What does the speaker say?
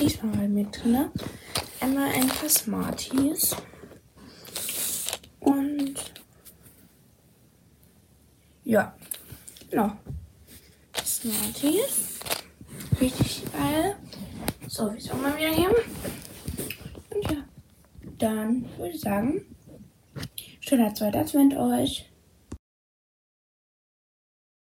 diesmal mit ne? drin. Einmal ein paar Smarties. Und ja, genau. Smarties. Richtig geil. So, wie soll man wieder geben? Und ja, dann würde ich sagen, schöner zweiter Advent euch.